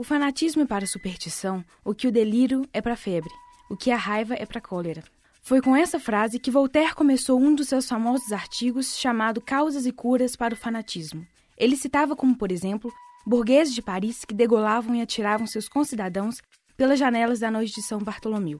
O fanatismo é para a superstição o que o delírio é para a febre, o que a raiva é para a cólera. Foi com essa frase que Voltaire começou um dos seus famosos artigos chamado Causas e Curas para o Fanatismo. Ele citava como, por exemplo, burgueses de Paris que degolavam e atiravam seus concidadãos pelas janelas da noite de São Bartolomeu.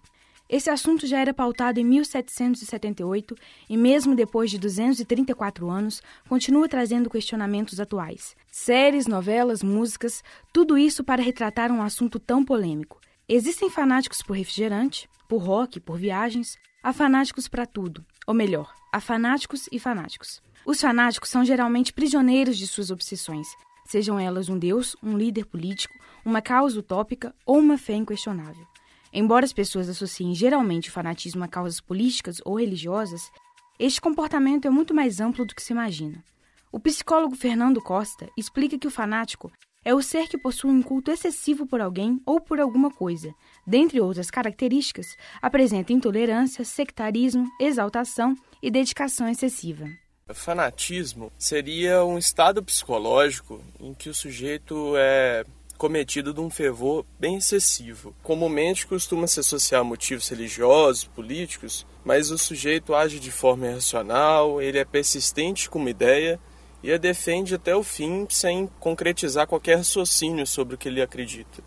Esse assunto já era pautado em 1778 e, mesmo depois de 234 anos, continua trazendo questionamentos atuais. Séries, novelas, músicas, tudo isso para retratar um assunto tão polêmico. Existem fanáticos por refrigerante, por rock, por viagens, há fanáticos para tudo. Ou melhor, há fanáticos e fanáticos. Os fanáticos são geralmente prisioneiros de suas obsessões, sejam elas um deus, um líder político, uma causa utópica ou uma fé inquestionável. Embora as pessoas associem geralmente o fanatismo a causas políticas ou religiosas, este comportamento é muito mais amplo do que se imagina. O psicólogo Fernando Costa explica que o fanático é o ser que possui um culto excessivo por alguém ou por alguma coisa. Dentre outras características, apresenta intolerância, sectarismo, exaltação e dedicação excessiva. Fanatismo seria um estado psicológico em que o sujeito é cometido de um fervor bem excessivo. Comumente costuma se associar a motivos religiosos, políticos, mas o sujeito age de forma irracional, ele é persistente com uma ideia e a defende até o fim sem concretizar qualquer raciocínio sobre o que ele acredita.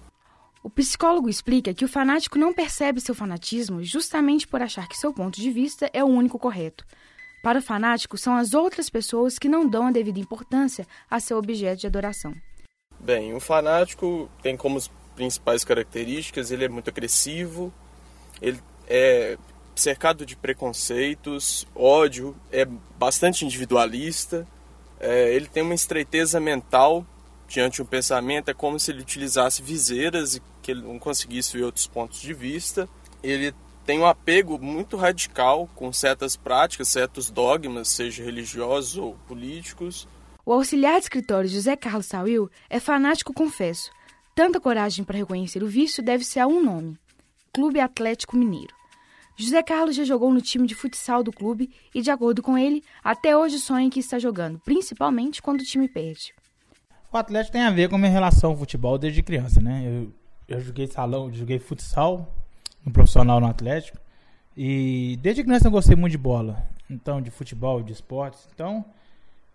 O psicólogo explica que o fanático não percebe seu fanatismo justamente por achar que seu ponto de vista é o único correto. Para o fanático, são as outras pessoas que não dão a devida importância a seu objeto de adoração. Bem, o fanático tem como principais características, ele é muito agressivo, ele é cercado de preconceitos, ódio, é bastante individualista, é, ele tem uma estreiteza mental diante um pensamento, é como se ele utilizasse viseiras e que ele não conseguisse ver outros pontos de vista. Ele tem um apego muito radical com certas práticas, certos dogmas, seja religiosos ou políticos. O auxiliar de escritório José Carlos Sauil é fanático, confesso. Tanta coragem para reconhecer o vício deve ser a um nome: Clube Atlético Mineiro. José Carlos já jogou no time de futsal do clube e, de acordo com ele, até hoje sonha que está jogando, principalmente quando o time perde. O Atlético tem a ver com a minha relação com o futebol desde criança, né? Eu, eu joguei salão, joguei futsal no profissional no Atlético e desde criança eu gostei muito de bola, então de futebol, de esportes. Então,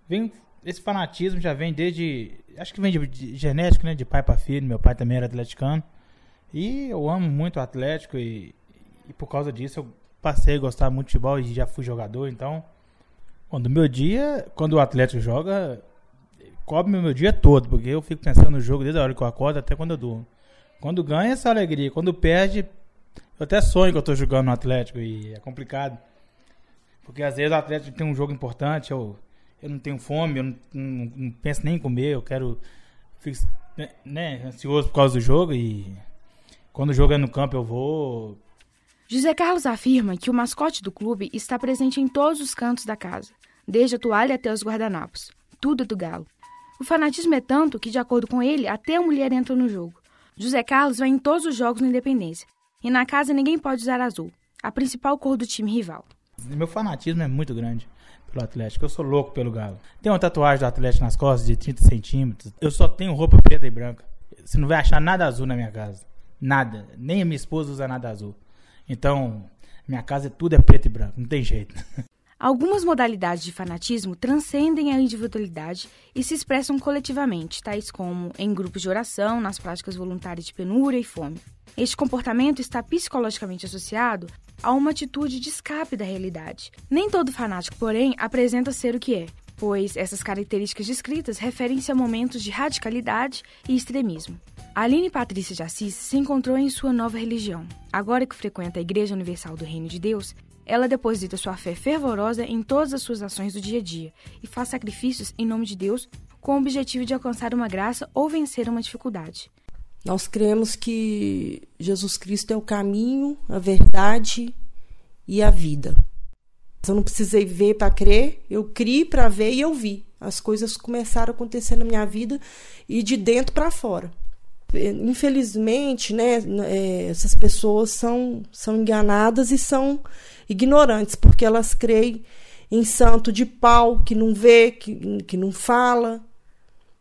vem esse fanatismo já vem desde. Acho que vem de, de genética, né? De pai para filho. Meu pai também era atleticano. E eu amo muito o Atlético e, e por causa disso eu passei a gostar muito de futebol e já fui jogador. Então, quando meu dia, quando o Atlético joga, cobre meu dia todo, porque eu fico pensando no jogo desde a hora que eu acordo até quando eu durmo. Quando ganha, essa alegria. Quando perde, eu até sonho que eu tô jogando no Atlético e é complicado. Porque às vezes o Atlético tem um jogo importante, eu eu não tenho fome, eu não, não, não penso nem em comer, eu quero. Fico né, ansioso por causa do jogo e quando o jogo é no campo eu vou. José Carlos afirma que o mascote do clube está presente em todos os cantos da casa, desde a toalha até os guardanapos. Tudo é do galo. O fanatismo é tanto que, de acordo com ele, até a mulher entra no jogo. José Carlos vai em todos os jogos no Independência. E na casa ninguém pode usar azul, a principal cor do time rival. Meu fanatismo é muito grande pelo Atlético. Eu sou louco pelo Galo. Tem uma tatuagem do Atlético nas costas de 30 centímetros. Eu só tenho roupa preta e branca. Você não vai achar nada azul na minha casa. Nada. Nem a minha esposa usa nada azul. Então, minha casa tudo é preto e branco. Não tem jeito. Algumas modalidades de fanatismo transcendem a individualidade e se expressam coletivamente, tais como em grupos de oração, nas práticas voluntárias de penúria e fome. Este comportamento está psicologicamente associado a uma atitude de escape da realidade. Nem todo fanático, porém, apresenta ser o que é, pois essas características descritas referem-se a momentos de radicalidade e extremismo. Aline Patrícia de Assis se encontrou em sua nova religião. Agora que frequenta a Igreja Universal do Reino de Deus, ela deposita sua fé fervorosa em todas as suas ações do dia a dia e faz sacrifícios em nome de Deus com o objetivo de alcançar uma graça ou vencer uma dificuldade. Nós cremos que Jesus Cristo é o caminho, a verdade e a vida. Eu não precisei ver para crer, eu criei para ver e eu vi. As coisas começaram a acontecer na minha vida e de dentro para fora. Infelizmente, né, é, essas pessoas são, são enganadas e são ignorantes, porque elas creem em santo de pau, que não vê, que, que não fala,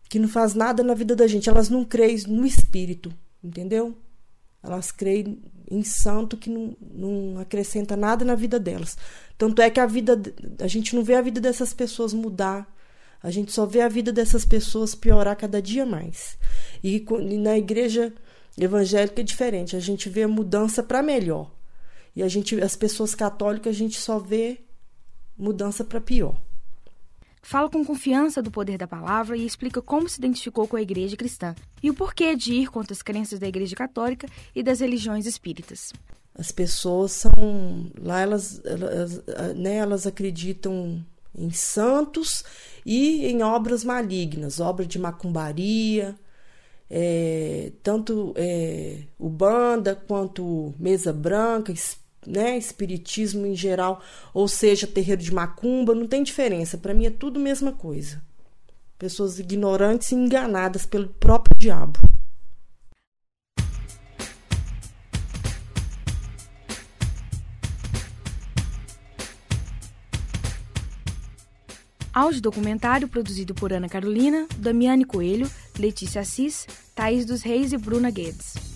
que não faz nada na vida da gente. Elas não creem no espírito, entendeu? Elas creem em santo que não, não acrescenta nada na vida delas. Tanto é que a vida a gente não vê a vida dessas pessoas mudar. A gente só vê a vida dessas pessoas piorar cada dia mais. E, na igreja evangélica é diferente. A gente vê a mudança para melhor. E a gente, as pessoas católicas, a gente só vê mudança para pior. Fala com confiança do poder da palavra e explica como se identificou com a igreja cristã e o porquê de ir contra as crenças da igreja católica e das religiões espíritas. As pessoas são. Lá elas, elas, né, elas acreditam em santos e em obras malignas, obras de macumbaria, é, tanto é, o banda quanto mesa branca, né, espiritismo em geral, ou seja, terreiro de macumba, não tem diferença. Para mim é tudo mesma coisa. Pessoas ignorantes e enganadas pelo próprio diabo. Áudio documentário produzido por Ana Carolina, Damiane Coelho, Letícia Assis, Thaís dos Reis e Bruna Guedes.